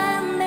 lo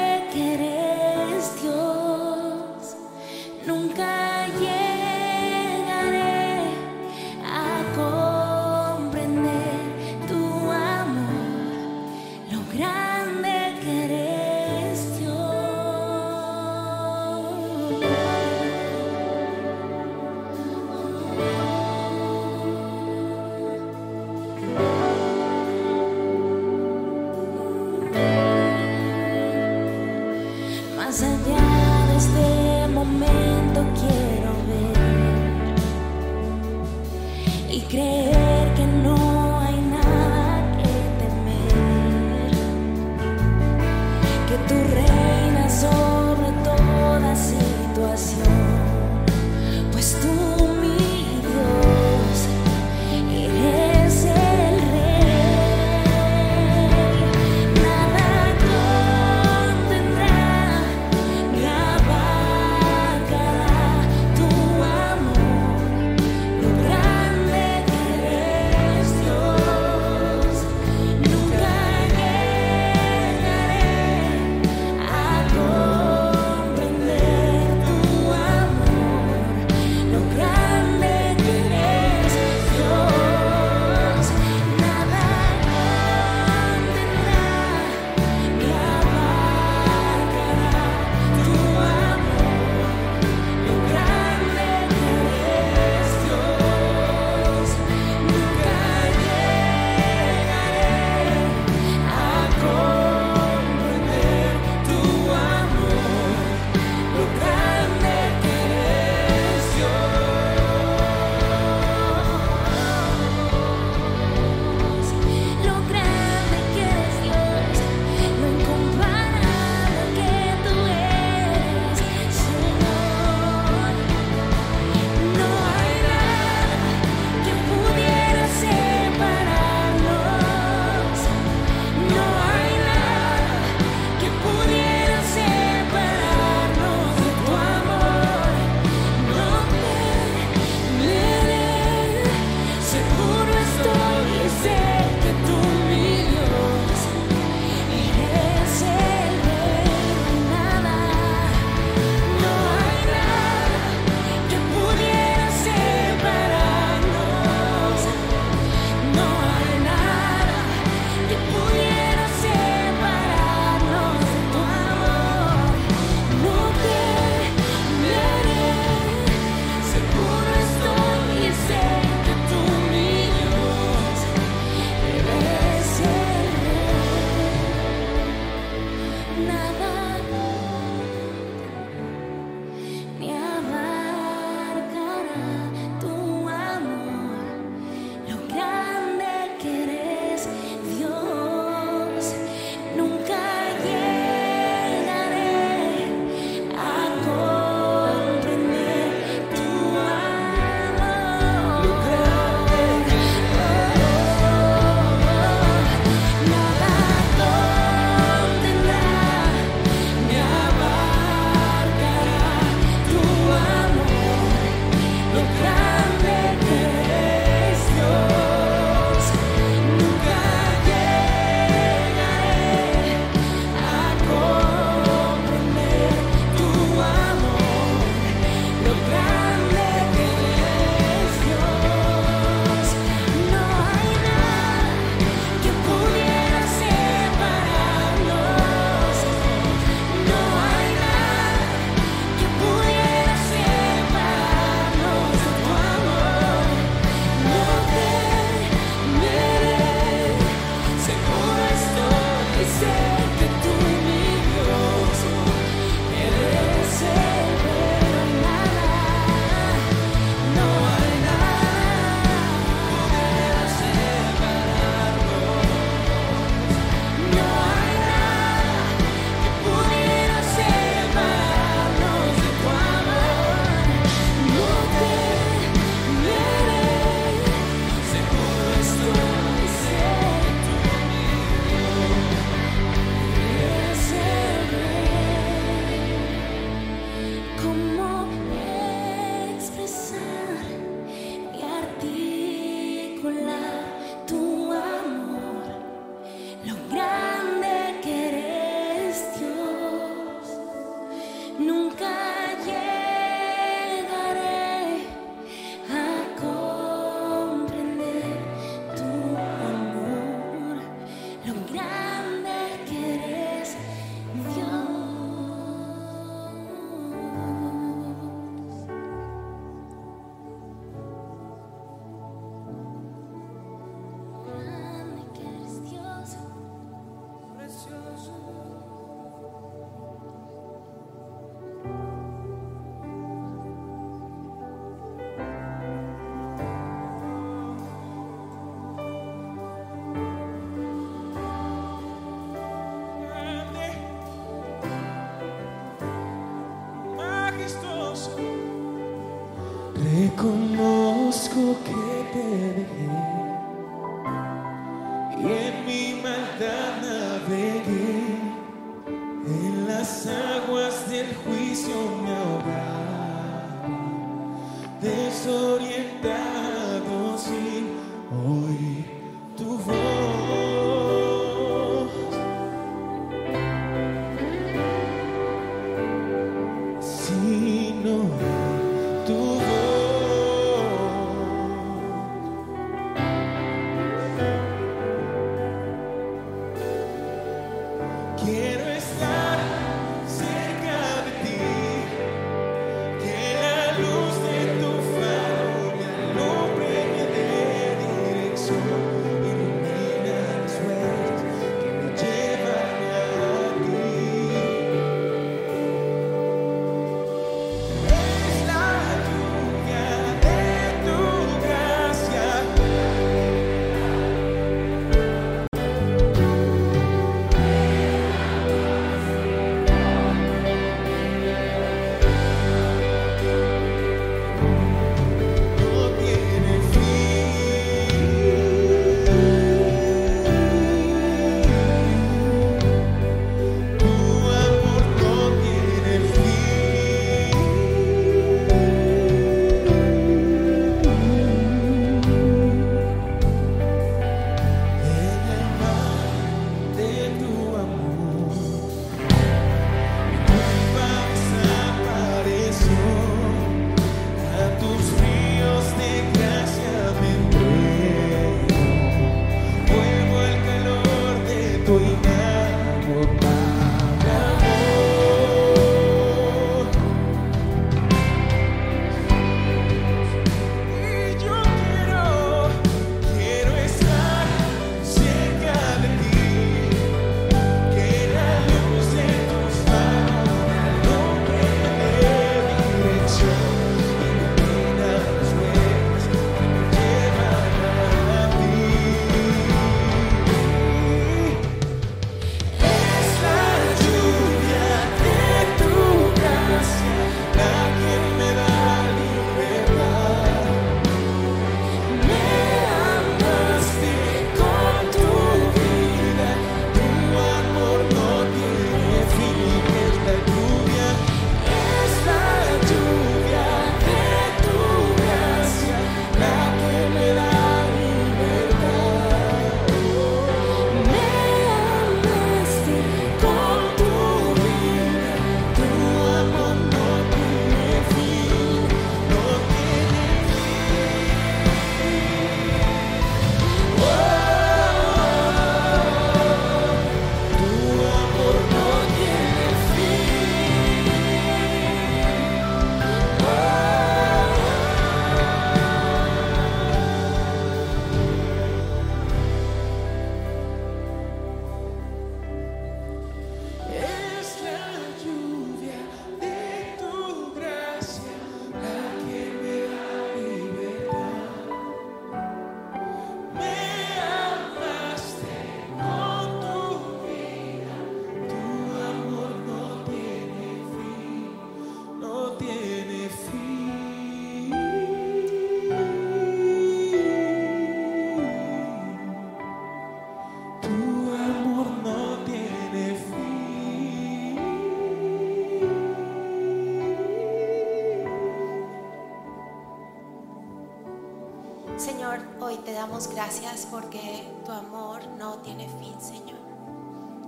gracias porque tu amor no tiene fin, Señor.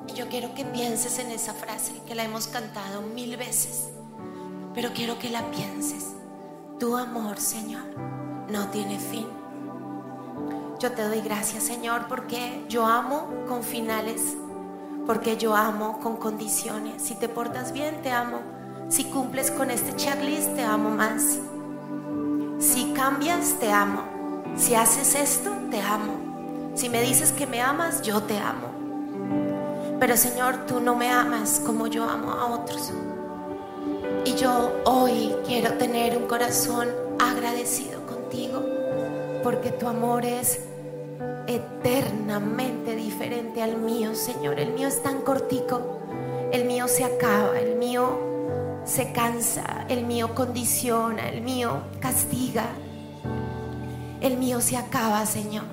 Y yo quiero que pienses en esa frase que la hemos cantado mil veces, pero quiero que la pienses. Tu amor, Señor, no tiene fin. Yo te doy gracias, Señor, porque yo amo con finales, porque yo amo con condiciones. Si te portas bien, te amo. Si cumples con este checklist, te amo más. Si cambias, te amo. Si haces esto, te amo. Si me dices que me amas, yo te amo. Pero Señor, tú no me amas como yo amo a otros. Y yo hoy quiero tener un corazón agradecido contigo, porque tu amor es eternamente diferente al mío, Señor. El mío es tan cortico, el mío se acaba, el mío se cansa, el mío condiciona, el mío castiga, el mío se acaba, Señor.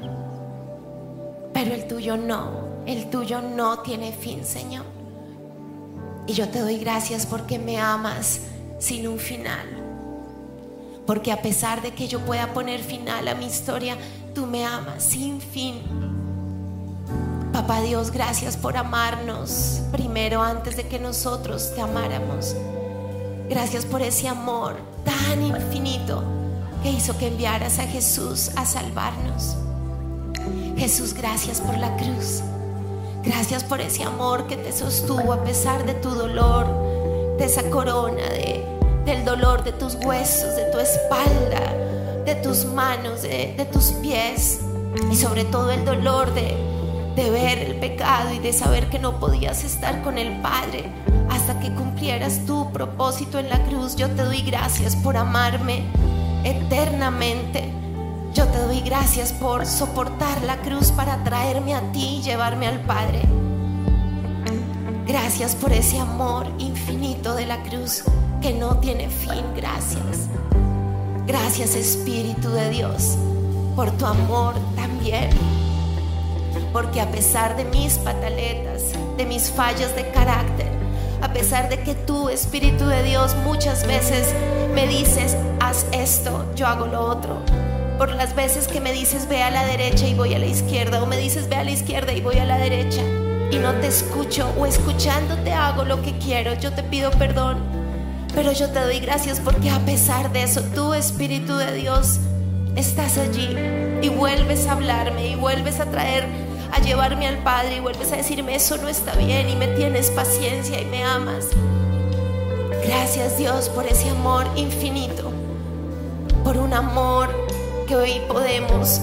Pero el tuyo no, el tuyo no tiene fin, Señor. Y yo te doy gracias porque me amas sin un final. Porque a pesar de que yo pueda poner final a mi historia, tú me amas sin fin. Papá Dios, gracias por amarnos primero antes de que nosotros te amáramos. Gracias por ese amor tan infinito que hizo que enviaras a Jesús a salvarnos. Jesús, gracias por la cruz. Gracias por ese amor que te sostuvo a pesar de tu dolor, de esa corona, de, del dolor de tus huesos, de tu espalda, de tus manos, de, de tus pies y sobre todo el dolor de, de ver el pecado y de saber que no podías estar con el Padre hasta que cumplieras tu propósito en la cruz. Yo te doy gracias por amarme eternamente. Yo te doy gracias por soportar la cruz para traerme a ti y llevarme al Padre. Gracias por ese amor infinito de la cruz que no tiene fin. Gracias. Gracias Espíritu de Dios por tu amor también. Porque a pesar de mis pataletas, de mis fallas de carácter, a pesar de que tú, Espíritu de Dios, muchas veces me dices, haz esto, yo hago lo otro. Por las veces que me dices, ve a la derecha y voy a la izquierda, o me dices, ve a la izquierda y voy a la derecha, y no te escucho, o escuchándote hago lo que quiero, yo te pido perdón. Pero yo te doy gracias porque a pesar de eso, tú, Espíritu de Dios, estás allí y vuelves a hablarme y vuelves a traer a llevarme al Padre y vuelves a decirme eso no está bien y me tienes paciencia y me amas. Gracias Dios por ese amor infinito, por un amor que hoy podemos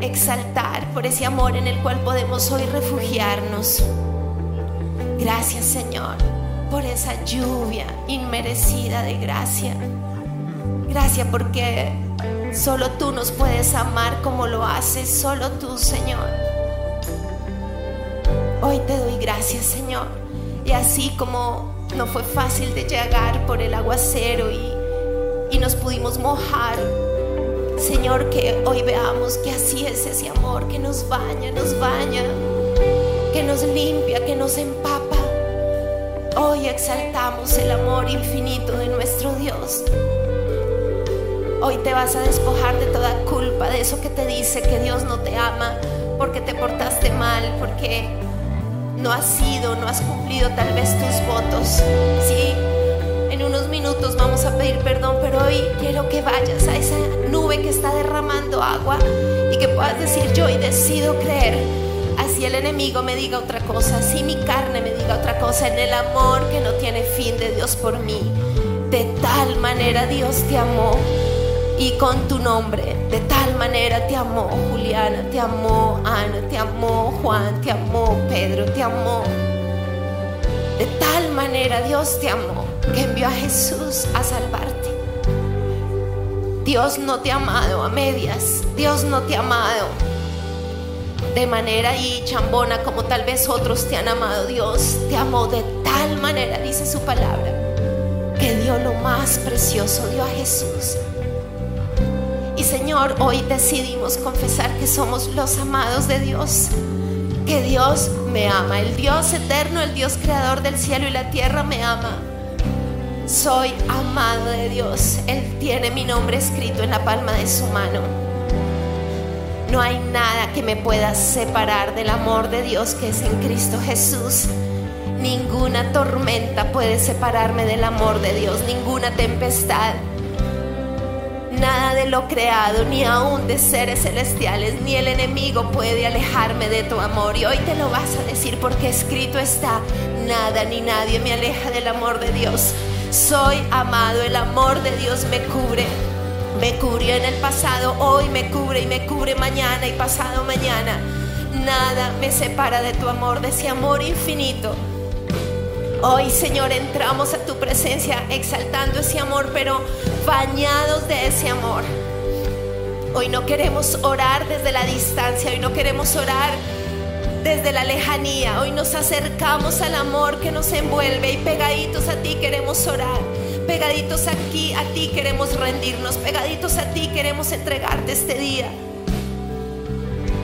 exaltar, por ese amor en el cual podemos hoy refugiarnos. Gracias Señor por esa lluvia inmerecida de gracia. Gracias porque solo tú nos puedes amar como lo haces, solo tú Señor. Hoy te doy gracias Señor. Y así como no fue fácil de llegar por el aguacero y, y nos pudimos mojar, Señor, que hoy veamos que así es ese amor que nos baña, nos baña, que nos limpia, que nos empapa. Hoy exaltamos el amor infinito de nuestro Dios. Hoy te vas a despojar de toda culpa, de eso que te dice que Dios no te ama, porque te portaste mal, porque no has sido, no has cumplido tal vez tus votos. Sí, en unos minutos vamos a pedir perdón, pero hoy quiero que vayas a esa nube que está derramando agua y que puedas decir yo y decido creer. Así el enemigo me diga otra cosa, así mi carne me diga otra cosa, en el amor que no tiene fin de Dios por mí. De tal manera Dios te amó y con tu nombre, de tal manera te amó Juliana, te amó Ana, te amó Juan, te amó Pedro, te amó. De tal manera Dios te amó que envió a Jesús a salvarte. Dios no te ha amado a medias, Dios no te ha amado de manera ahí chambona como tal vez otros te han amado. Dios te amó de tal manera, dice su palabra, que dio lo más precioso, dio a Jesús. Señor, hoy decidimos confesar que somos los amados de Dios, que Dios me ama, el Dios eterno, el Dios creador del cielo y la tierra me ama. Soy amado de Dios, Él tiene mi nombre escrito en la palma de su mano. No hay nada que me pueda separar del amor de Dios que es en Cristo Jesús. Ninguna tormenta puede separarme del amor de Dios, ninguna tempestad. Nada de lo creado, ni aún de seres celestiales, ni el enemigo puede alejarme de tu amor. Y hoy te lo vas a decir porque escrito está, nada ni nadie me aleja del amor de Dios. Soy amado, el amor de Dios me cubre. Me cubrió en el pasado, hoy me cubre y me cubre mañana y pasado mañana. Nada me separa de tu amor, de ese amor infinito. Hoy, Señor, entramos a tu presencia exaltando ese amor, pero bañados de ese amor. Hoy no queremos orar desde la distancia, hoy no queremos orar desde la lejanía. Hoy nos acercamos al amor que nos envuelve y pegaditos a ti queremos orar. Pegaditos aquí a ti queremos rendirnos, pegaditos a ti queremos entregarte este día.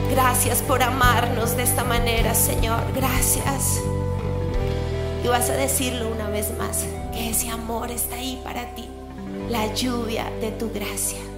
Gracias por amarnos de esta manera, Señor. Gracias. Vas a decirlo una vez más, que ese amor está ahí para ti, la lluvia de tu gracia.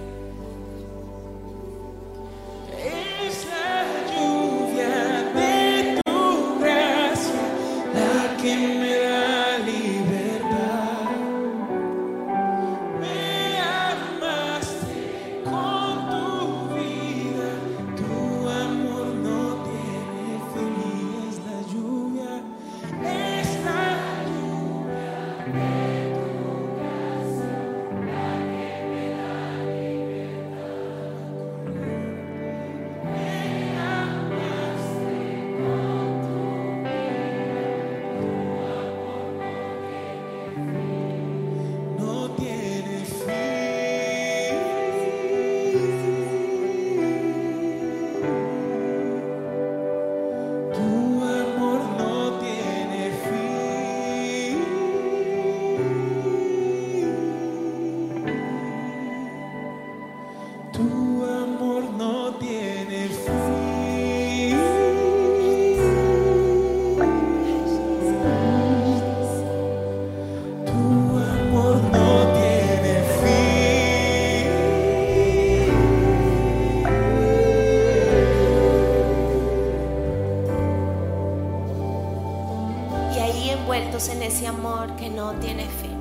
Amor que no tiene fin,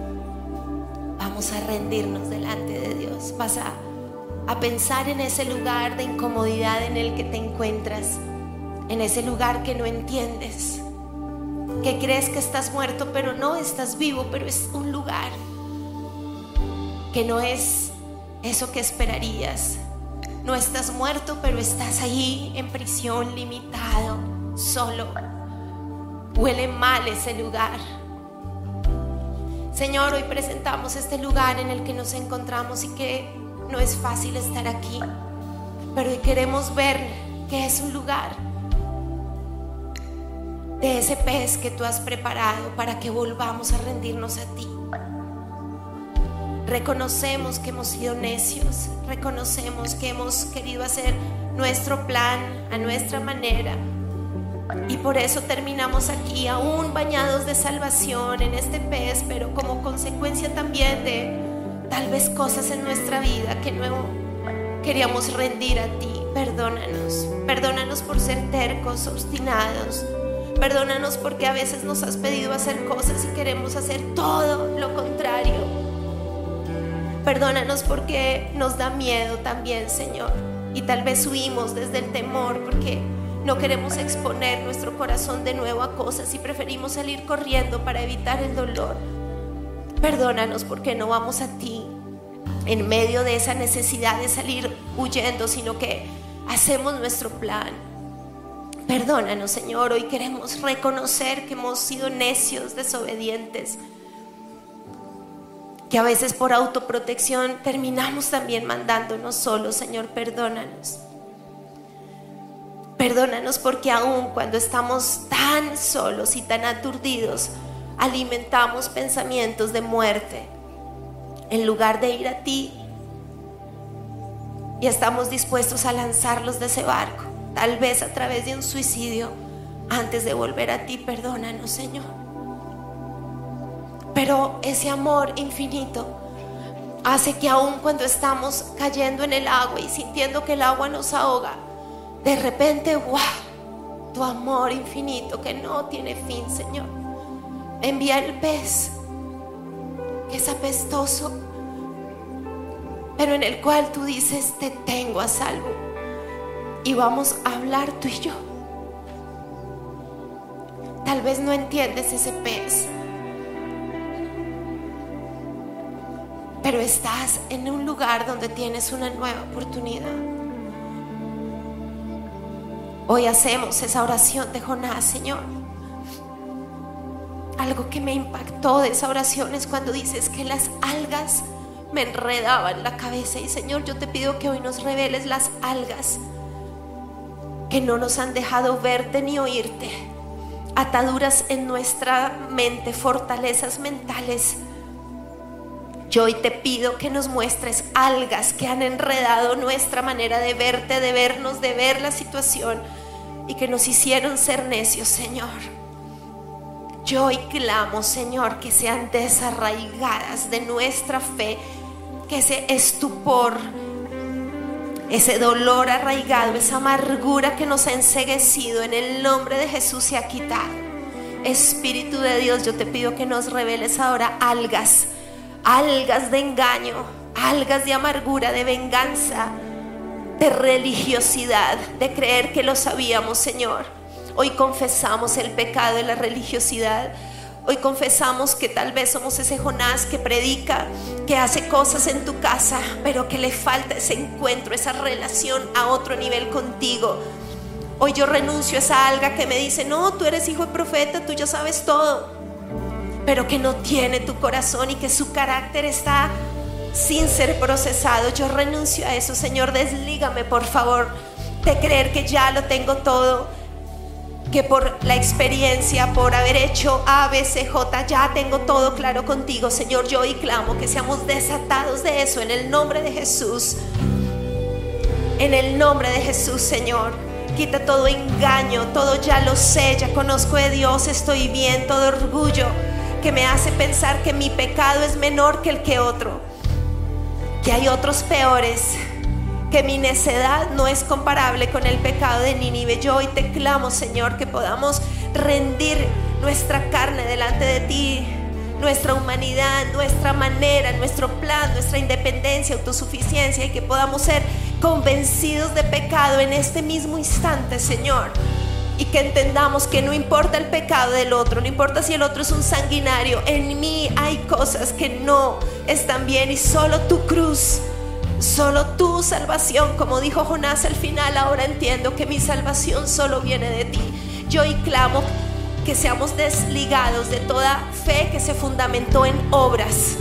vamos a rendirnos delante de Dios. Vas a, a pensar en ese lugar de incomodidad en el que te encuentras, en ese lugar que no entiendes, que crees que estás muerto, pero no estás vivo, pero es un lugar que no es eso que esperarías. No estás muerto, pero estás ahí en prisión, limitado, solo. Huele mal ese lugar. Señor, hoy presentamos este lugar en el que nos encontramos y que no es fácil estar aquí, pero hoy queremos ver que es un lugar de ese pez que tú has preparado para que volvamos a rendirnos a ti. Reconocemos que hemos sido necios, reconocemos que hemos querido hacer nuestro plan a nuestra manera. Y por eso terminamos aquí aún bañados de salvación en este pez, pero como consecuencia también de tal vez cosas en nuestra vida que no queríamos rendir a ti. Perdónanos, perdónanos por ser tercos, obstinados. Perdónanos porque a veces nos has pedido hacer cosas y queremos hacer todo lo contrario. Perdónanos porque nos da miedo también, Señor. Y tal vez huimos desde el temor porque no queremos exponer nuestro corazón de nuevo a cosas y preferimos salir corriendo para evitar el dolor. Perdónanos porque no vamos a ti en medio de esa necesidad de salir huyendo, sino que hacemos nuestro plan. Perdónanos, Señor. Hoy queremos reconocer que hemos sido necios, desobedientes que a veces por autoprotección terminamos también mandándonos solos, Señor, perdónanos. Perdónanos porque aún cuando estamos tan solos y tan aturdidos, alimentamos pensamientos de muerte en lugar de ir a ti y estamos dispuestos a lanzarlos de ese barco, tal vez a través de un suicidio, antes de volver a ti. Perdónanos, Señor. Pero ese amor infinito hace que aun cuando estamos cayendo en el agua y sintiendo que el agua nos ahoga, de repente, wow, tu amor infinito que no tiene fin, Señor. Envía el pez, que es apestoso, pero en el cual tú dices, te tengo a salvo. Y vamos a hablar tú y yo. Tal vez no entiendes ese pez. pero estás en un lugar donde tienes una nueva oportunidad. Hoy hacemos esa oración de Jonás, Señor. Algo que me impactó de esa oración es cuando dices que las algas me enredaban la cabeza y Señor, yo te pido que hoy nos reveles las algas que no nos han dejado verte ni oírte, ataduras en nuestra mente, fortalezas mentales yo hoy te pido que nos muestres algas que han enredado nuestra manera de verte, de vernos, de ver la situación y que nos hicieron ser necios, Señor. Yo hoy clamo, Señor, que sean desarraigadas de nuestra fe, que ese estupor, ese dolor arraigado, esa amargura que nos ha enseguecido en el nombre de Jesús se ha quitado. Espíritu de Dios, yo te pido que nos reveles ahora algas algas de engaño, algas de amargura, de venganza, de religiosidad, de creer que lo sabíamos, Señor. Hoy confesamos el pecado de la religiosidad. Hoy confesamos que tal vez somos ese Jonás que predica, que hace cosas en tu casa, pero que le falta ese encuentro, esa relación a otro nivel contigo. Hoy yo renuncio a esa alga que me dice, no, tú eres hijo de profeta, tú ya sabes todo pero que no tiene tu corazón y que su carácter está sin ser procesado. Yo renuncio a eso, Señor, deslígame, por favor, de creer que ya lo tengo todo, que por la experiencia, por haber hecho A, B, C, J, ya tengo todo claro contigo, Señor. Yo hoy clamo que seamos desatados de eso en el nombre de Jesús. En el nombre de Jesús, Señor. Quita todo engaño, todo ya lo sé, ya conozco de Dios, estoy bien, todo orgullo que me hace pensar que mi pecado es menor que el que otro, que hay otros peores, que mi necedad no es comparable con el pecado de Nínive. Yo hoy te clamo, Señor, que podamos rendir nuestra carne delante de ti, nuestra humanidad, nuestra manera, nuestro plan, nuestra independencia, autosuficiencia y que podamos ser convencidos de pecado en este mismo instante, Señor y que entendamos que no importa el pecado del otro, no importa si el otro es un sanguinario, en mí hay cosas que no están bien y solo tu cruz, solo tu salvación, como dijo Jonás al final, ahora entiendo que mi salvación solo viene de ti. Yo y clamo que seamos desligados de toda fe que se fundamentó en obras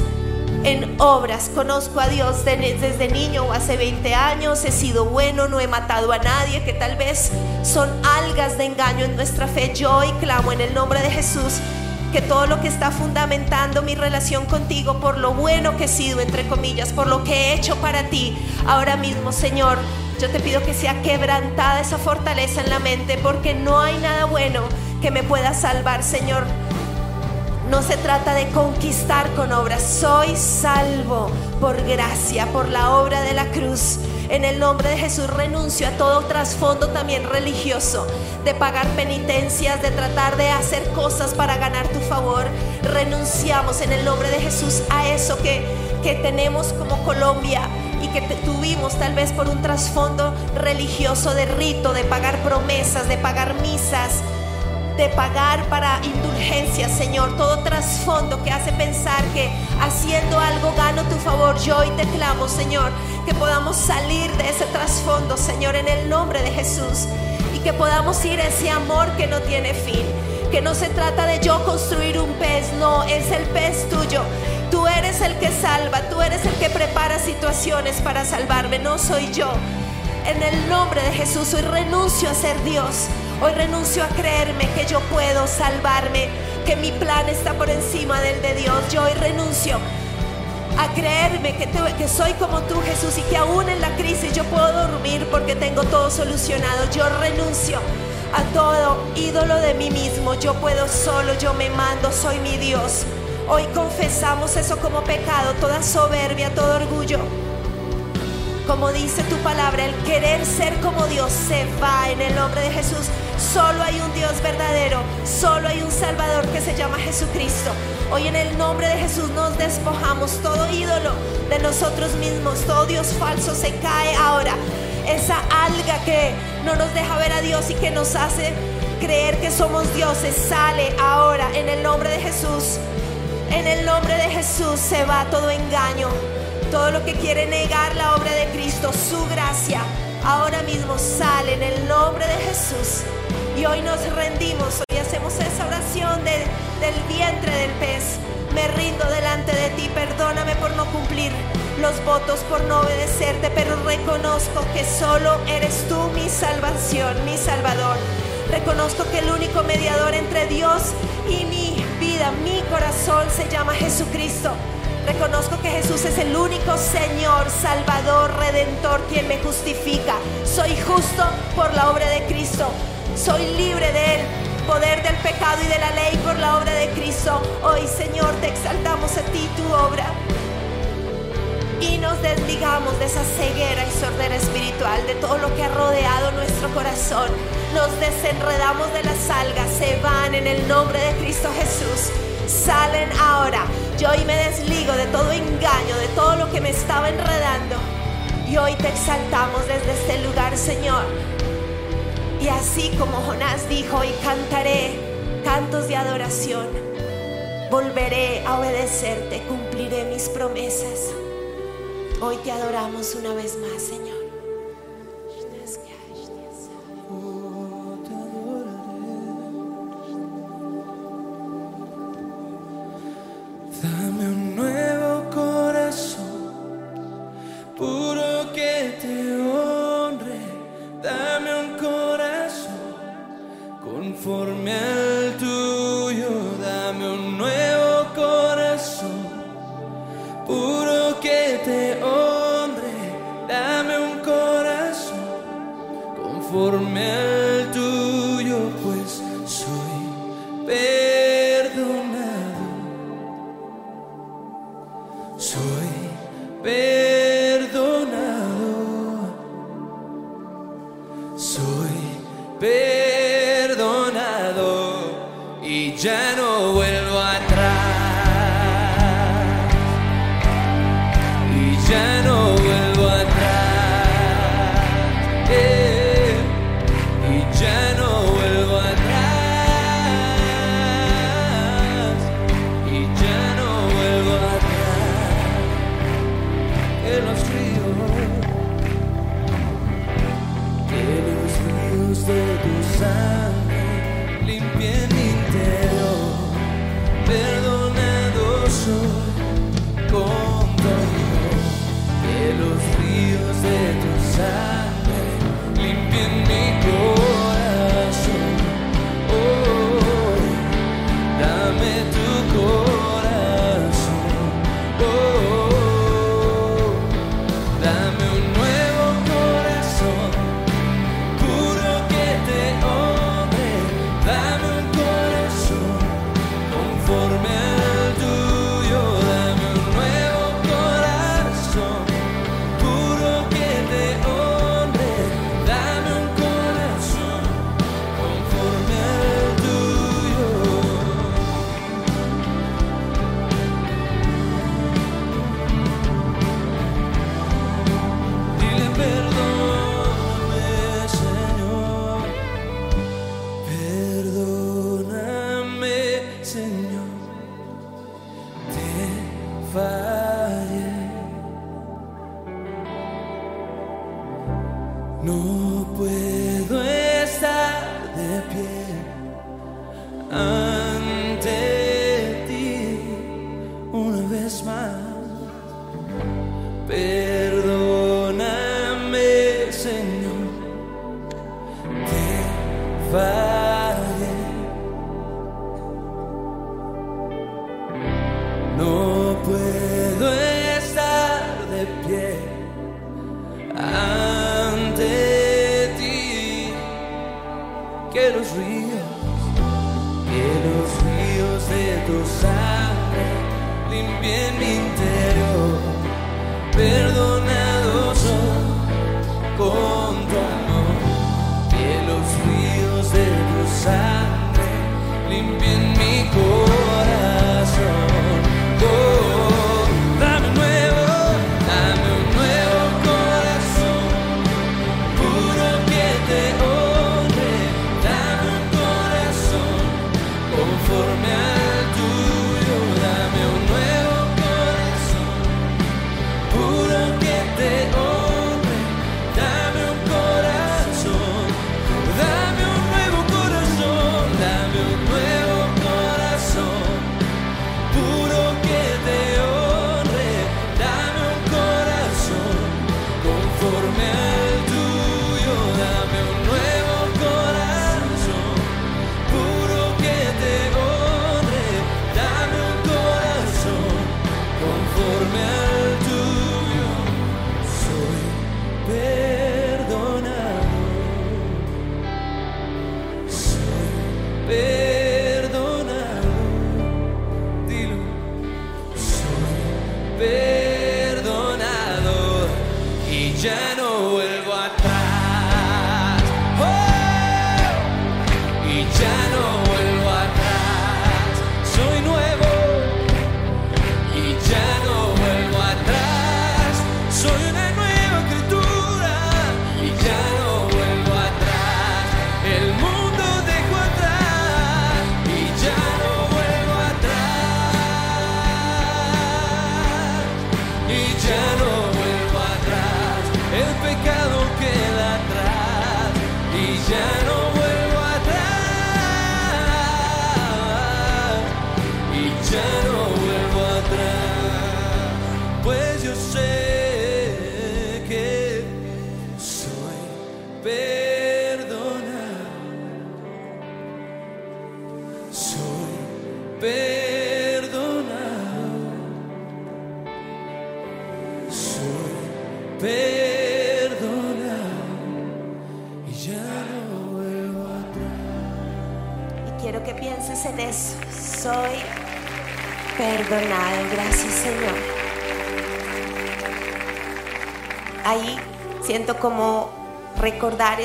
en obras. Conozco a Dios de- desde niño o hace 20 años, he sido bueno, no he matado a nadie, que tal vez son algas de engaño en nuestra fe. Yo hoy clamo en el nombre de Jesús que todo lo que está fundamentando mi relación contigo, por lo bueno que he sido, entre comillas, por lo que he hecho para ti, ahora mismo, Señor, yo te pido que sea quebrantada esa fortaleza en la mente, porque no hay nada bueno que me pueda salvar, Señor. No se trata de conquistar con obras. Soy salvo por gracia, por la obra de la cruz. En el nombre de Jesús renuncio a todo trasfondo también religioso, de pagar penitencias, de tratar de hacer cosas para ganar tu favor. Renunciamos en el nombre de Jesús a eso que, que tenemos como Colombia y que tuvimos tal vez por un trasfondo religioso de rito, de pagar promesas, de pagar misas, de pagar para indulgencias, Señor, todo trasfondo que hace pensar que haciendo algo gano tu favor. Yo hoy te clamo, Señor, que podamos salir de ese trasfondo, Señor, en el nombre de Jesús. Y que podamos ir a ese amor que no tiene fin. Que no se trata de yo construir un pez, no, es el pez tuyo. Tú eres el que salva, tú eres el que prepara situaciones para salvarme, no soy yo. En el nombre de Jesús hoy renuncio a ser Dios. Hoy renuncio a creerme que yo puedo salvarme, que mi plan está por encima del de Dios. Yo hoy renuncio a creerme que, que soy como tú, Jesús, y que aún en la crisis yo puedo dormir porque tengo todo solucionado. Yo renuncio a todo ídolo de mí mismo. Yo puedo solo, yo me mando, soy mi Dios. Hoy confesamos eso como pecado, toda soberbia, todo orgullo. Como dice tu palabra, el querer ser como Dios se va en el nombre de Jesús. Solo hay un Dios verdadero, solo hay un Salvador que se llama Jesucristo. Hoy en el nombre de Jesús nos despojamos todo ídolo de nosotros mismos, todo Dios falso se cae ahora. Esa alga que no nos deja ver a Dios y que nos hace creer que somos dioses sale ahora en el nombre de Jesús. En el nombre de Jesús se va todo engaño, todo lo que quiere negar la obra de Cristo, su gracia, ahora mismo sale en el nombre de Jesús. Y hoy nos rendimos, hoy hacemos esa oración de- del vientre del pez. Me rindo delante de ti, perdóname por no cumplir los votos, por no obedecerte, pero reconozco que solo eres tú mi salvación, mi salvador. Reconozco que el único mediador entre Dios y mi vida, mi corazón se llama Jesucristo. Reconozco que Jesús es el único Señor, Salvador, Redentor, quien me justifica. Soy justo por la obra de Cristo. Soy libre del poder del pecado y de la ley por la obra de Cristo. Hoy, Señor, te exaltamos a ti, tu obra y nos desligamos de esa ceguera y sordera espiritual, de todo lo que ha rodeado nuestro corazón. Nos desenredamos de las algas, se van en el nombre de Cristo Jesús. Salen ahora. Yo hoy me desligo de todo engaño, de todo lo que me estaba enredando. Y hoy te exaltamos desde este lugar, Señor. Y así como Jonás dijo, y cantaré cantos de adoración, volveré a obedecerte, cumpliré mis promesas. Hoy te adoramos una vez más, Señor.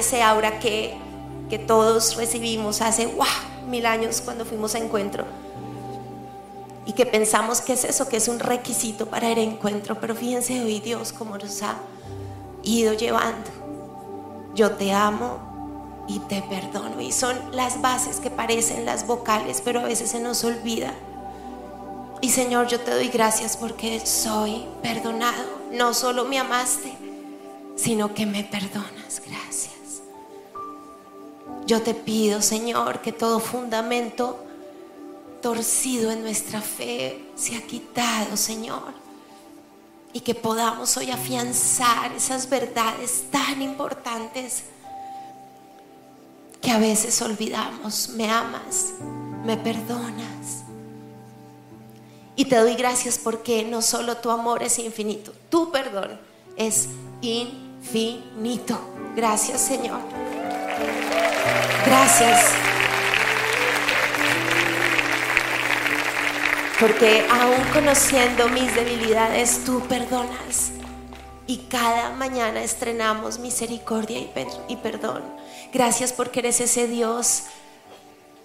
ese aura que, que todos recibimos hace mil años cuando fuimos a encuentro. Y que pensamos que es eso, que es un requisito para el encuentro. Pero fíjense hoy Dios cómo nos ha ido llevando. Yo te amo y te perdono. Y son las bases que parecen las vocales, pero a veces se nos olvida. Y Señor, yo te doy gracias porque soy perdonado. No solo me amaste, sino que me perdonas. Gracias. Yo te pido, Señor, que todo fundamento torcido en nuestra fe sea quitado, Señor. Y que podamos hoy afianzar esas verdades tan importantes que a veces olvidamos. Me amas, me perdonas. Y te doy gracias porque no solo tu amor es infinito, tu perdón es infinito. Gracias, Señor. Gracias. Porque aún conociendo mis debilidades, tú perdonas. Y cada mañana estrenamos misericordia y, per- y perdón. Gracias porque eres ese Dios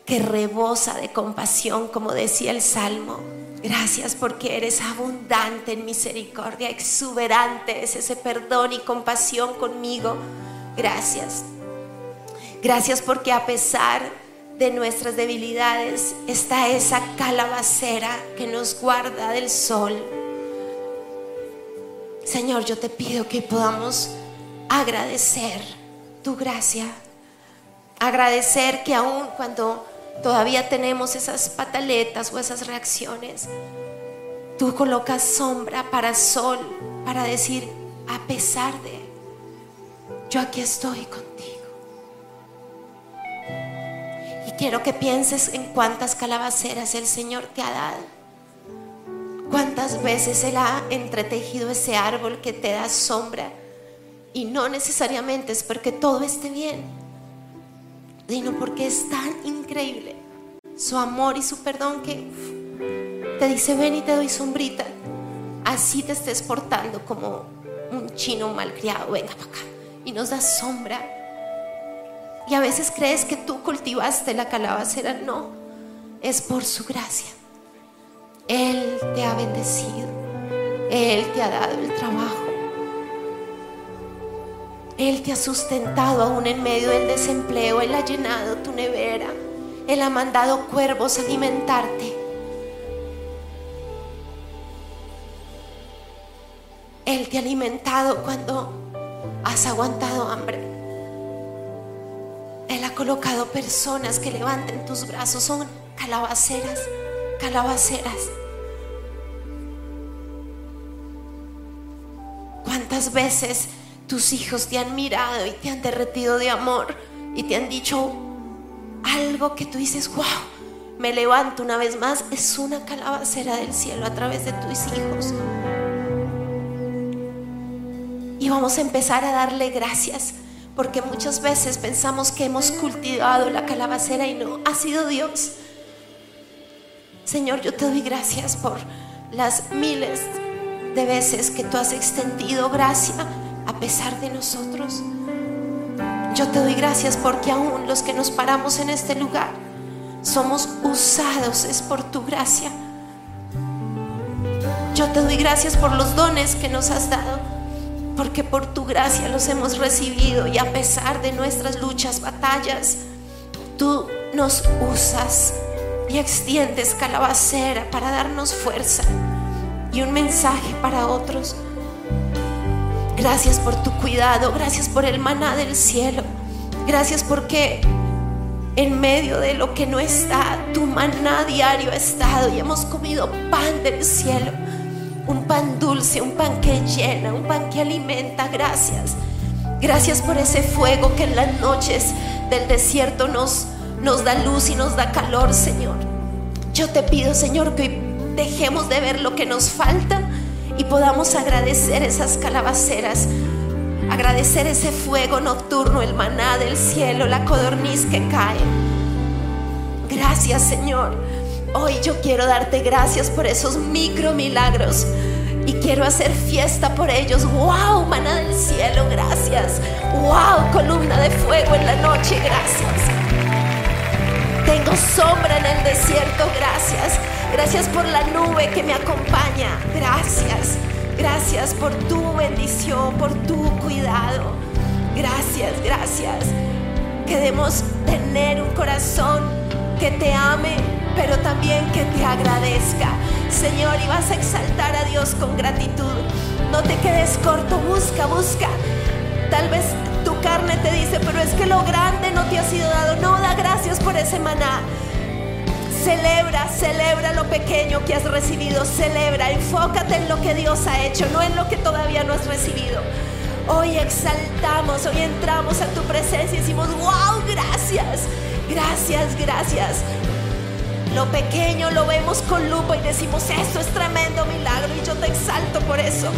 que rebosa de compasión, como decía el Salmo. Gracias porque eres abundante en misericordia, exuberante es ese perdón y compasión conmigo. Gracias. Gracias porque a pesar de nuestras debilidades está esa calabacera que nos guarda del sol. Señor, yo te pido que podamos agradecer tu gracia. Agradecer que aún cuando todavía tenemos esas pataletas o esas reacciones, tú colocas sombra para sol, para decir, a pesar de, yo aquí estoy contigo. Quiero que pienses en cuántas calabaceras el Señor te ha dado. Cuántas veces Él ha entretejido ese árbol que te da sombra. Y no necesariamente es porque todo esté bien, sino porque es tan increíble su amor y su perdón que te dice, ven y te doy sombrita. Así te estés portando como un chino malcriado, venga para acá. Y nos da sombra. Y a veces crees que tú cultivaste la calabacera. No, es por su gracia. Él te ha bendecido. Él te ha dado el trabajo. Él te ha sustentado aún en medio del desempleo. Él ha llenado tu nevera. Él ha mandado cuervos a alimentarte. Él te ha alimentado cuando has aguantado hambre. Él ha colocado personas que levanten tus brazos. Son calabaceras, calabaceras. ¿Cuántas veces tus hijos te han mirado y te han derretido de amor y te han dicho algo que tú dices, wow, me levanto una vez más? Es una calabacera del cielo a través de tus hijos. Y vamos a empezar a darle gracias, porque muchas veces pensamos que hemos cultivado la calabacera y no, ha sido Dios. Señor, yo te doy gracias por las miles de veces que tú has extendido gracia a pesar de nosotros. Yo te doy gracias porque aún los que nos paramos en este lugar somos usados es por tu gracia. Yo te doy gracias por los dones que nos has dado, porque por tu gracia los hemos recibido y a pesar de nuestras luchas, batallas, tú nos usas y extiendes calabacera para darnos fuerza y un mensaje para otros. Gracias por tu cuidado, gracias por el maná del cielo, gracias porque en medio de lo que no está, tu maná diario ha estado y hemos comido pan del cielo, un pan dulce, un pan que llena, un pan que alimenta. Gracias, gracias por ese fuego que en las noches del desierto nos, nos da luz y nos da calor, Señor. Yo te pido, Señor, que hoy dejemos de ver lo que nos falta y podamos agradecer esas calabaceras, agradecer ese fuego nocturno, el maná del cielo, la codorniz que cae. Gracias Señor. Hoy yo quiero darte gracias por esos micro milagros y quiero hacer fiesta por ellos. Wow, maná del cielo, gracias. Wow, columna de fuego en la noche, gracias. Tengo sombra en el desierto, gracias. Gracias por la nube que me acompaña. Gracias. Gracias por tu bendición, por tu cuidado. Gracias, gracias. Queremos tener un corazón que te ame, pero también que te agradezca. Señor, y vas a exaltar a Dios con gratitud. No te quedes corto, busca, busca. Tal vez tu carne te dice, pero es que lo grande no te ha sido dado. No, da gracias por ese maná. Celebra, celebra lo pequeño que has recibido. Celebra, enfócate en lo que Dios ha hecho, no en lo que todavía no has recibido. Hoy exaltamos, hoy entramos a tu presencia y decimos, wow, gracias, gracias, gracias. Lo pequeño lo vemos con lupa y decimos, esto es tremendo milagro y yo te exalto por eso.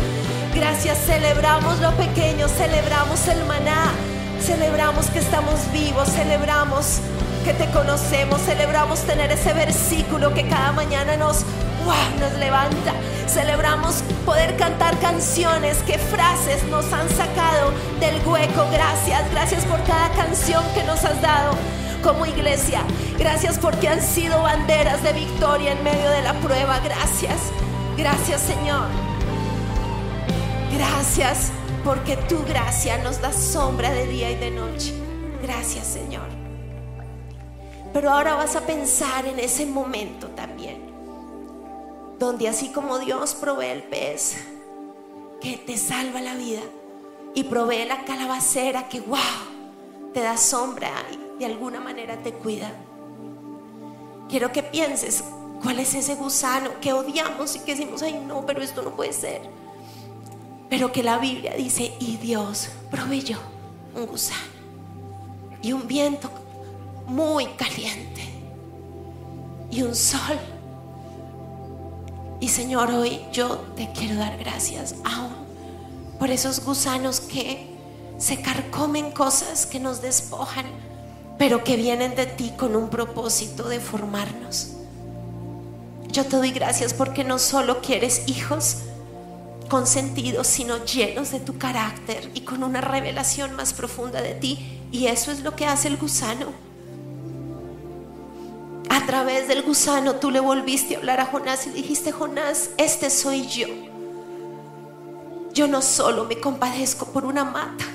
Gracias, celebramos lo pequeño, celebramos el maná, celebramos que estamos vivos, celebramos que te conocemos, celebramos tener ese versículo que cada mañana nos, wow, nos levanta. Celebramos poder cantar canciones, que frases nos han sacado del hueco. Gracias, gracias por cada canción que nos has dado como iglesia. Gracias porque han sido banderas de victoria en medio de la prueba. Gracias, gracias Señor. Gracias porque tu gracia nos da sombra de día y de noche. Gracias Señor. Pero ahora vas a pensar en ese momento también, donde así como Dios provee el pez que te salva la vida y provee la calabacera que, wow, te da sombra y de alguna manera te cuida. Quiero que pienses cuál es ese gusano que odiamos y que decimos, ay no, pero esto no puede ser. Pero que la Biblia dice, y Dios proveyó un gusano y un viento muy caliente y un sol. Y Señor, hoy yo te quiero dar gracias aún por esos gusanos que se carcomen cosas que nos despojan, pero que vienen de ti con un propósito de formarnos. Yo te doy gracias porque no solo quieres hijos consentidos, sino llenos de tu carácter y con una revelación más profunda de ti. Y eso es lo que hace el gusano. A través del gusano tú le volviste a hablar a Jonás y dijiste, Jonás, este soy yo. Yo no solo me compadezco por una mata,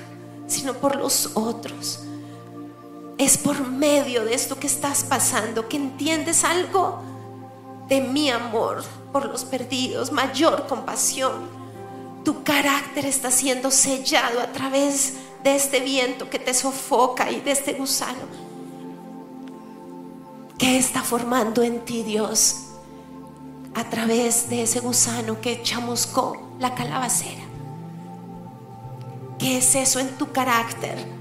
sino por los otros. Es por medio de esto que estás pasando que entiendes algo de mi amor por los perdidos, mayor compasión. Tu carácter está siendo sellado a través de este viento que te sofoca y de este gusano. ¿Qué está formando en ti Dios a través de ese gusano que chamuscó la calabacera? ¿Qué es eso en tu carácter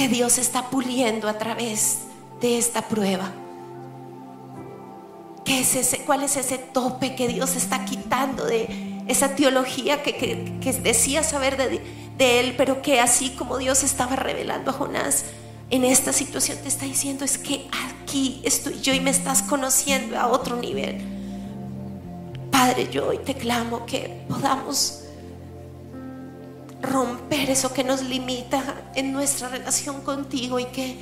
que Dios está puliendo a través de esta prueba? ¿Qué es ese, ¿Cuál es ese tope que Dios está quitando de esa teología que, decía saber de, de Él, pero que así como Dios estaba revelando a Jonás en esta situación, te está diciendo es que aquí estoy yo y me estás conociendo a otro nivel. Padre, yo hoy te clamo que podamos romper eso que nos limita en nuestra relación contigo y que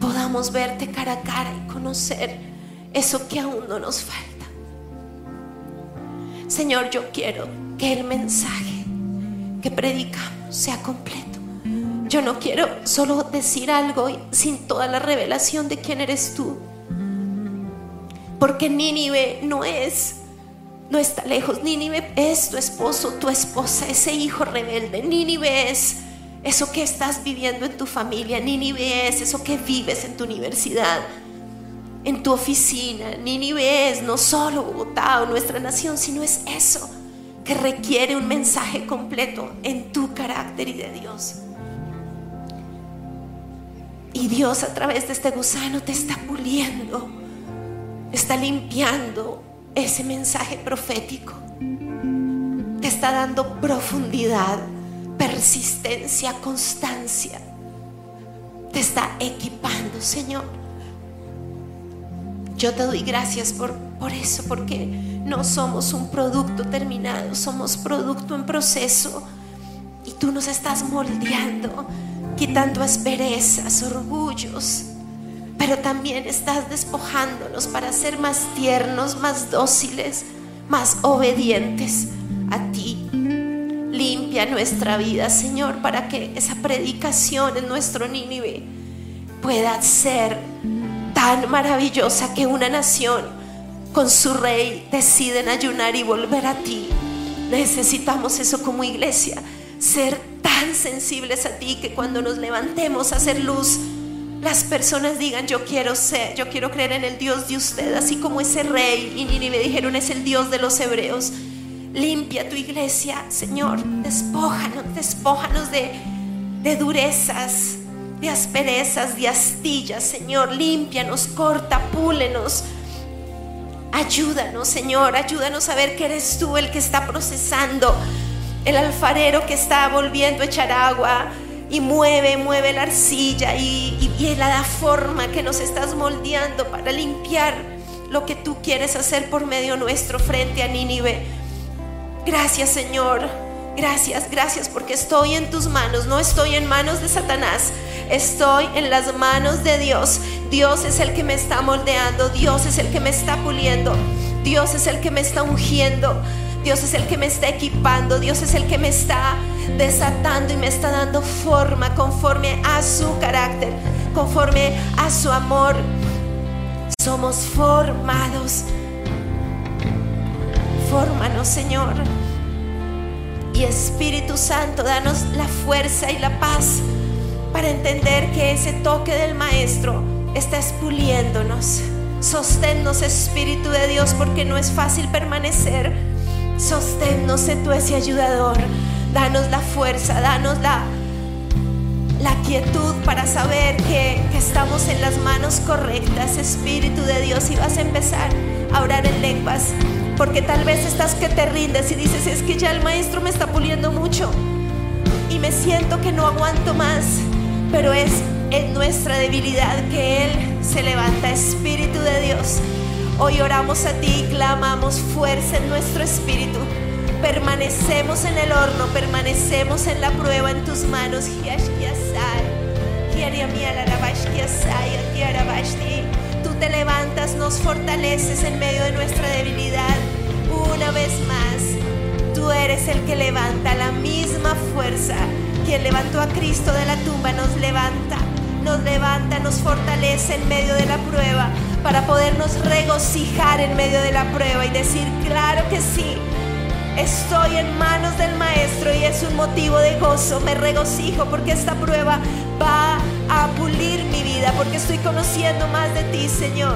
podamos verte cara a cara y conocer eso que aún no nos falta. Señor, yo quiero que el mensaje que predicamos sea completo. Yo no quiero solo decir algo sin toda la revelación de quién eres tú. Porque Nínive no es, no está lejos. Nínive es tu esposo, tu esposa, ese hijo rebelde. Nínive es eso que estás viviendo en tu familia. Nínive es eso que vives en tu universidad, en tu oficina. Nínive es no solo Bogotá o nuestra nación, sino es eso que requiere un mensaje completo en tu carácter y de Dios. Y Dios a través de este gusano te está puliendo, está limpiando ese mensaje profético. Te está dando profundidad, persistencia, constancia. Te está equipando, Señor. Yo te doy gracias por, por eso, porque no somos un producto terminado, somos producto en proceso. Y tú nos estás moldeando quitando asperezas, orgullos, pero también estás despojándonos para ser más tiernos, más dóciles, más obedientes a ti. Limpia nuestra vida, Señor, para que esa predicación en nuestro Nínive pueda ser tan maravillosa que una nación con su rey deciden ayunar y volver a ti. Necesitamos eso como iglesia, ser tan sensibles a ti que cuando nos levantemos a hacer luz, las personas digan, yo quiero ser, yo quiero creer en el Dios de usted, así como ese rey y Nínive dijeron, es el Dios de los hebreos. Limpia tu iglesia, Señor, despójanos, despójanos de, de durezas, de asperezas, de astillas, Señor, límpianos, corta, púlenos. Ayúdanos, Señor, ayúdanos a ver que eres tú el que está procesando, el alfarero que está volviendo a echar agua y mueve, mueve la arcilla y, y, la da forma que nos estás moldeando para limpiar lo que tú quieres hacer por medio nuestro frente a Nínive. Gracias, Señor. Gracias, gracias porque estoy en tus manos, no estoy en manos de Satanás, estoy en las manos de Dios. Dios es el que me está moldeando, Dios es el que me está puliendo, Dios es el que me está ungiendo, Dios es el que me está equipando, Dios es el que me está desatando y me está dando forma conforme a su carácter, conforme a su amor. Somos formados. Fórmanos, Señor. Y Espíritu Santo, danos la fuerza y la paz para entender que ese toque del Maestro está expuliéndonos. Sosténnos, Espíritu de Dios, porque no es fácil permanecer. Sosténnos, sé tú ese ayudador. Danos la fuerza, danos la, la quietud para saber que, que estamos en las manos correctas, Espíritu de Dios, y vas a empezar a orar en lenguas. Porque tal vez estás que te rindes y dices, es que ya el maestro me está puliendo mucho y me siento que no aguanto más. Pero es en nuestra debilidad que Él se levanta, Espíritu de Dios. Hoy oramos a ti clamamos fuerza en nuestro espíritu. Permanecemos en el horno, permanecemos en la prueba en tus manos. Tú te levantas, nos fortaleces en medio de nuestra debilidad. Una vez más, tú eres el que levanta la misma fuerza. Quien levantó a Cristo de la tumba nos levanta, nos levanta, nos fortalece en medio de la prueba para podernos regocijar en medio de la prueba y decir, claro que sí, Estoy en manos del Maestro y es un motivo de gozo. Me regocijo porque esta prueba va a pulir mi vida, porque estoy conociendo más de ti, Señor.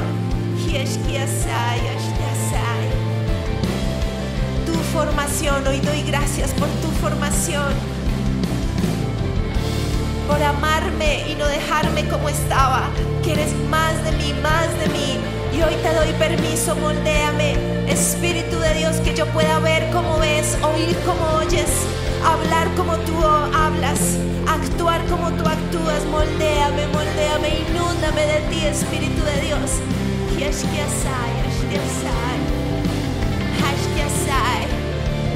Tu formación, hoy doy gracias por tu formación, por amarme y no dejarme como estaba. Quieres más de mí, más de mí. Y hoy te doy permiso, moldéame, Espíritu de Dios, que yo pueda ver como ves, oír como oyes, hablar como tú hablas, actuar como tú actúas. Moldéame, moldéame, inúndame de ti, Espíritu de Dios.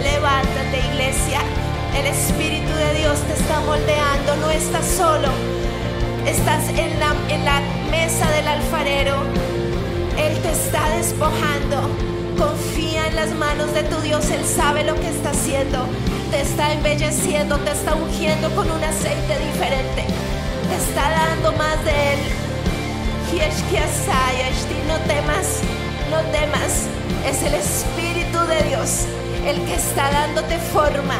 Levántate, iglesia. El Espíritu de Dios te está moldeando, no estás solo. Estás en la, mesa del alfarero. Él te está despojando. Confía en las manos de tu Dios. Él sabe lo que está haciendo. Te está embelleciendo, te está ungiendo con un aceite diferente. Te está dando más de Él. No temas, no temas. Es el Espíritu de Dios el que está dándote forma.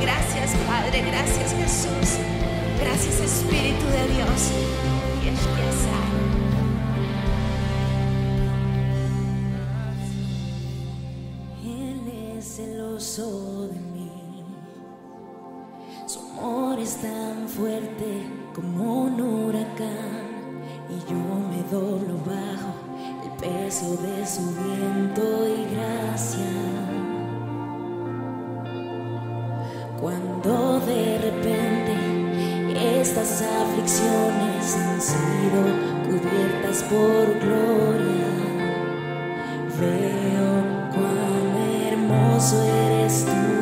Gracias Padre, gracias Jesús. Gracias Espíritu de Dios. Él es celoso de mí. Su amor es tan fuerte como un huracán. Y yo me doblo bajo peso de su viento y gracia. Cuando de repente estas aflicciones han sido cubiertas por gloria. Veo cuán hermoso eres tú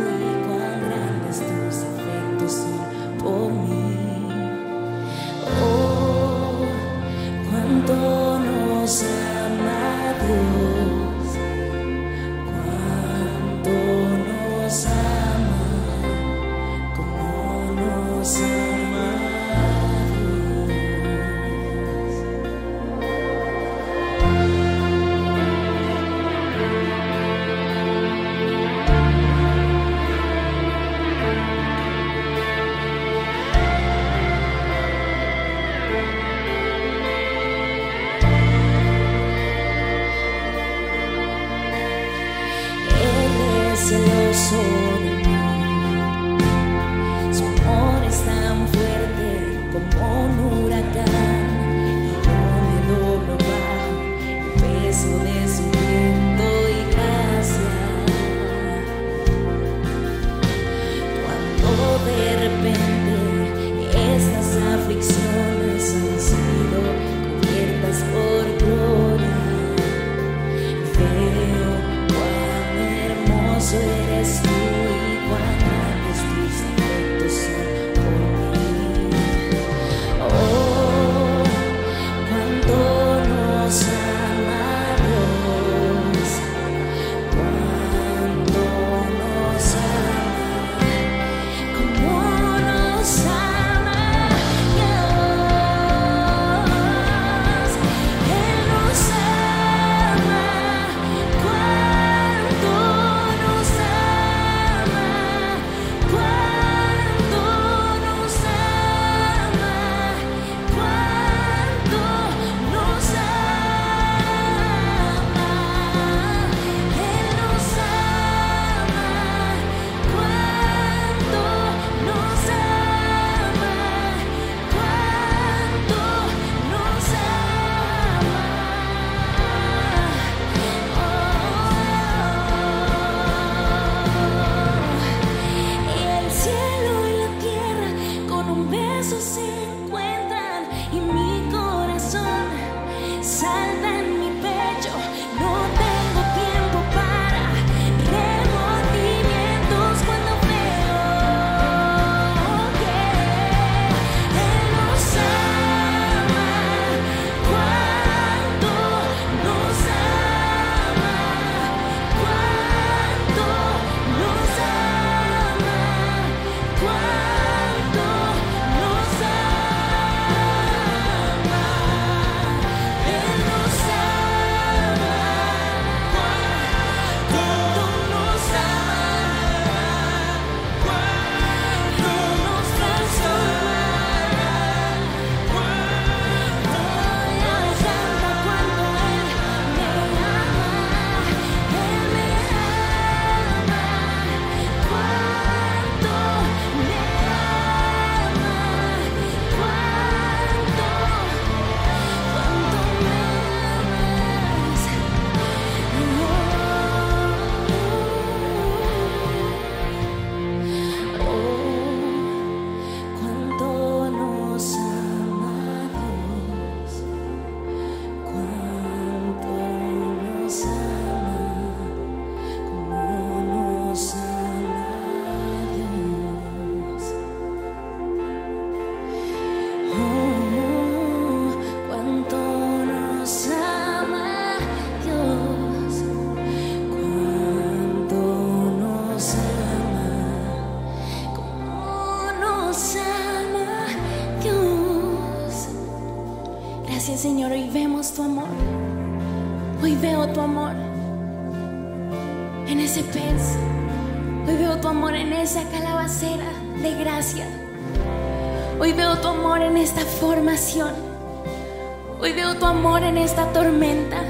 Hoy veo tu amor en esta tormenta.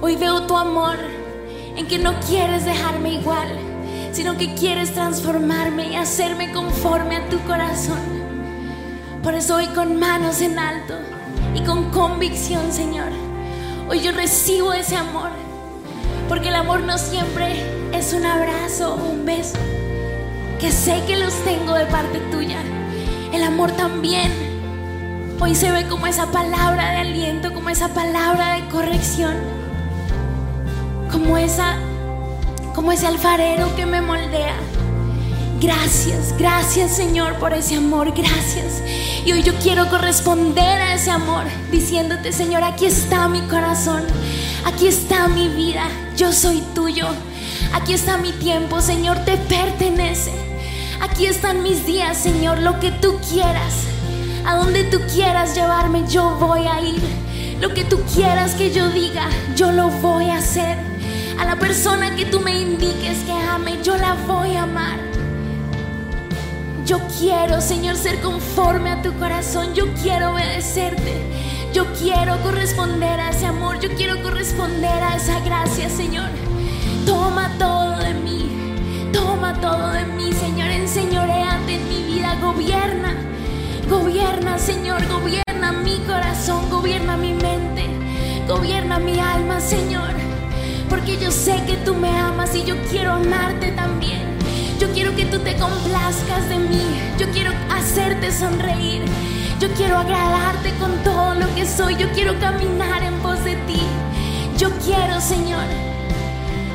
Hoy veo tu amor en que no quieres dejarme igual, sino que quieres transformarme y hacerme conforme a tu corazón. Por eso hoy con manos en alto y con convicción, Señor, hoy yo recibo ese amor. Porque el amor no siempre es un abrazo o un beso, que sé que los tengo de parte tuya. El amor también hoy se ve como esa palabra de aliento, como esa palabra de corrección, como esa como ese alfarero que me moldea. Gracias, gracias Señor por ese amor, gracias. Y hoy yo quiero corresponder a ese amor, diciéndote Señor, aquí está mi corazón, aquí está mi vida, yo soy tuyo, aquí está mi tiempo, Señor, te pertenece. Aquí están mis días, Señor, lo que tú quieras, a donde tú quieras llevarme, yo voy a ir. Lo que tú quieras que yo diga, yo lo voy a hacer. A la persona que tú me indiques que ame, yo la voy a amar. Yo quiero, Señor, ser conforme a tu corazón. Yo quiero obedecerte. Yo quiero corresponder a ese amor. Yo quiero corresponder a esa gracia, Señor. Toma todo de mí. Toma todo de mí, Señor. Enseñoreate en mi vida. Gobierna. Gobierna, Señor. Gobierna mi corazón. Gobierna mi mente. Gobierna mi alma, Señor. Porque yo sé que tú me amas y yo quiero amarte también. Yo quiero que tú te complazcas de mí. Yo quiero hacerte sonreír. Yo quiero agradarte con todo lo que soy. Yo quiero caminar en pos de ti. Yo quiero, Señor,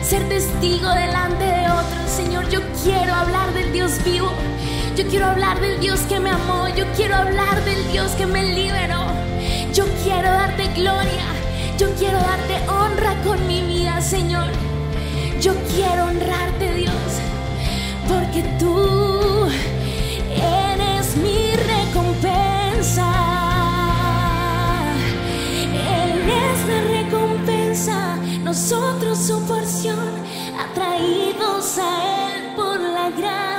ser testigo delante de otros. Señor, yo quiero hablar del Dios vivo. Yo quiero hablar del Dios que me amó. Yo quiero hablar del Dios que me liberó. Yo quiero darte gloria. Yo quiero darte honra con mi vida, Señor. Yo quiero honrarte, Dios porque tú eres mi recompensa. Él es la recompensa, nosotros su porción, atraídos a Él por la gracia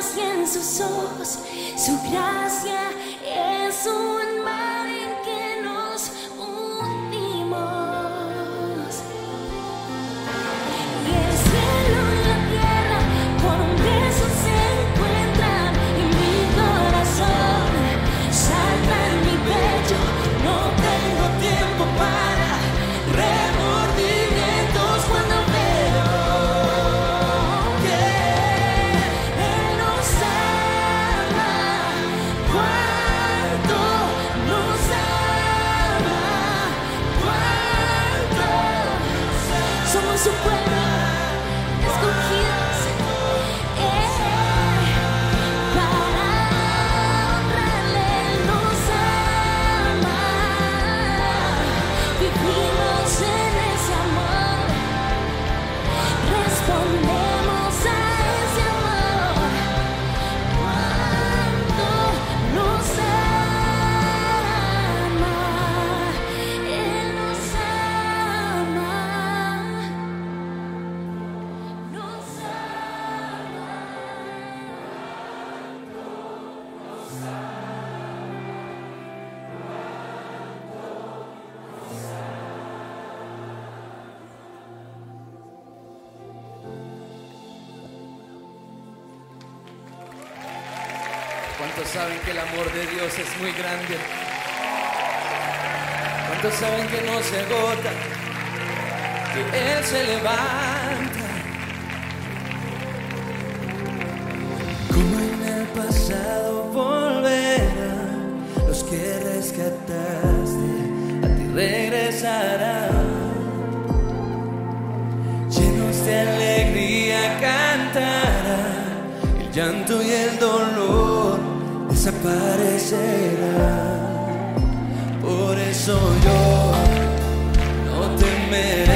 Su gracia es un ¿Cuántos saben que el amor de Dios es muy grande? ¿Cuántos saben que no se agota? Que Él se levanta. Como en el pasado volverá, los que rescataste a ti regresarán. Llenos de alegría cantarán, el llanto y el dolor desaparecerán. Por eso yo no temeré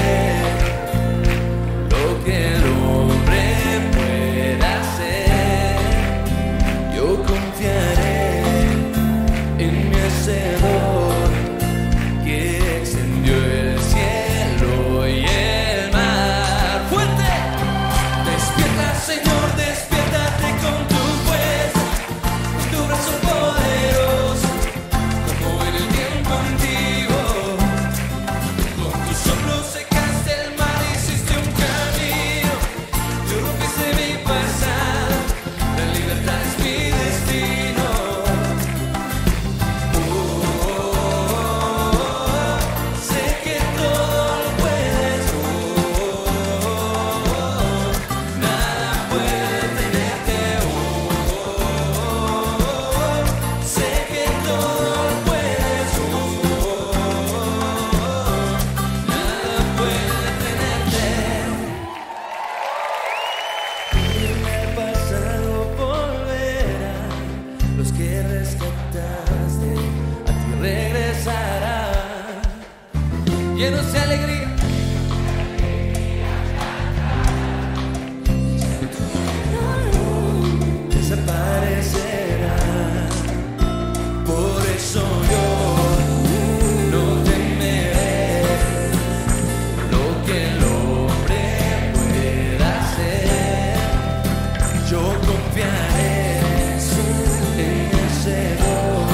yo confiaré en ese Dios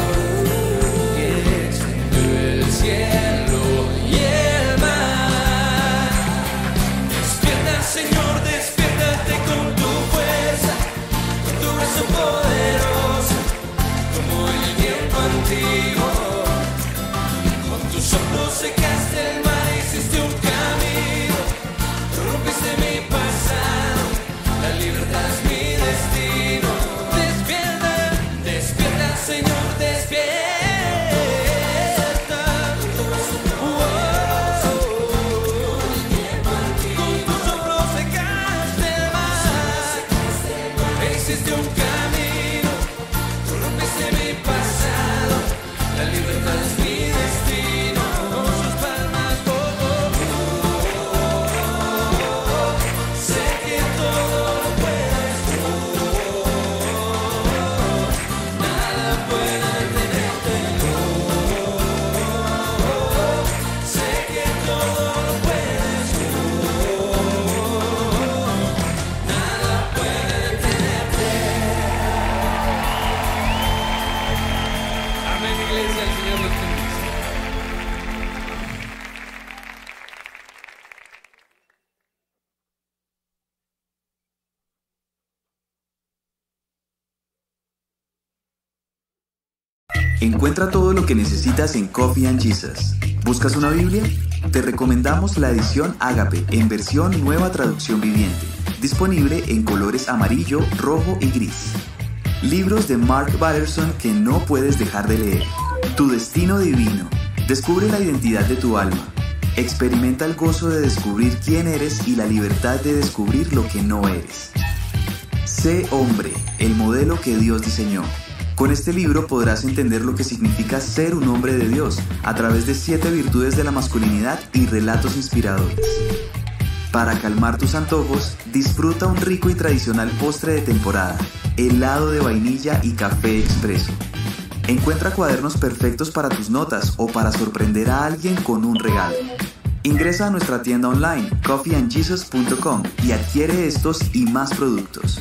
que extendió el cielo y el mar. Despierta, Señor, despiértate con tu fuerza, con tu brazo poderoso, como el viento antiguo, con tus ojos secaste el Coffee and Jesus. ¿Buscas una Biblia? Te recomendamos la edición Ágape en versión nueva traducción viviente, disponible en colores amarillo, rojo y gris. Libros de Mark Batterson que no puedes dejar de leer. Tu destino divino. Descubre la identidad de tu alma. Experimenta el gozo de descubrir quién eres y la libertad de descubrir lo que no eres. Sé hombre, el modelo que Dios diseñó. Con este libro podrás entender lo que significa ser un hombre de Dios a través de siete virtudes de la masculinidad y relatos inspiradores. Para calmar tus antojos, disfruta un rico y tradicional postre de temporada, helado de vainilla y café expreso. Encuentra cuadernos perfectos para tus notas o para sorprender a alguien con un regalo. Ingresa a nuestra tienda online coffeeandjesus.com y adquiere estos y más productos.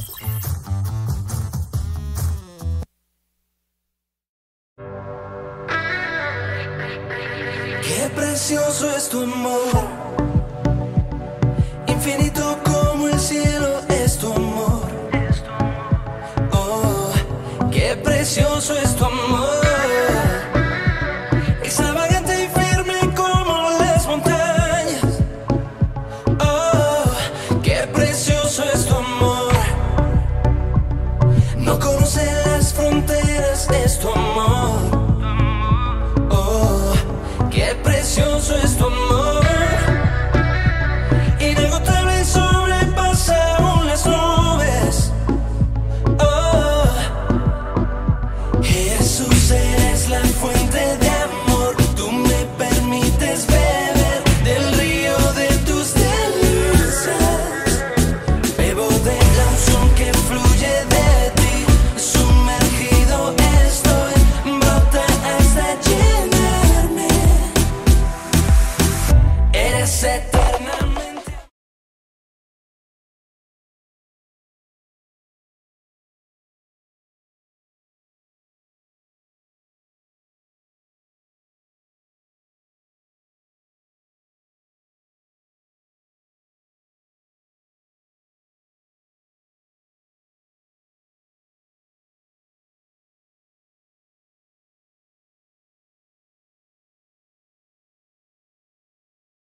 Precioso es tu amor, infinito como el cielo es tu amor. Oh, qué precioso es tu amor,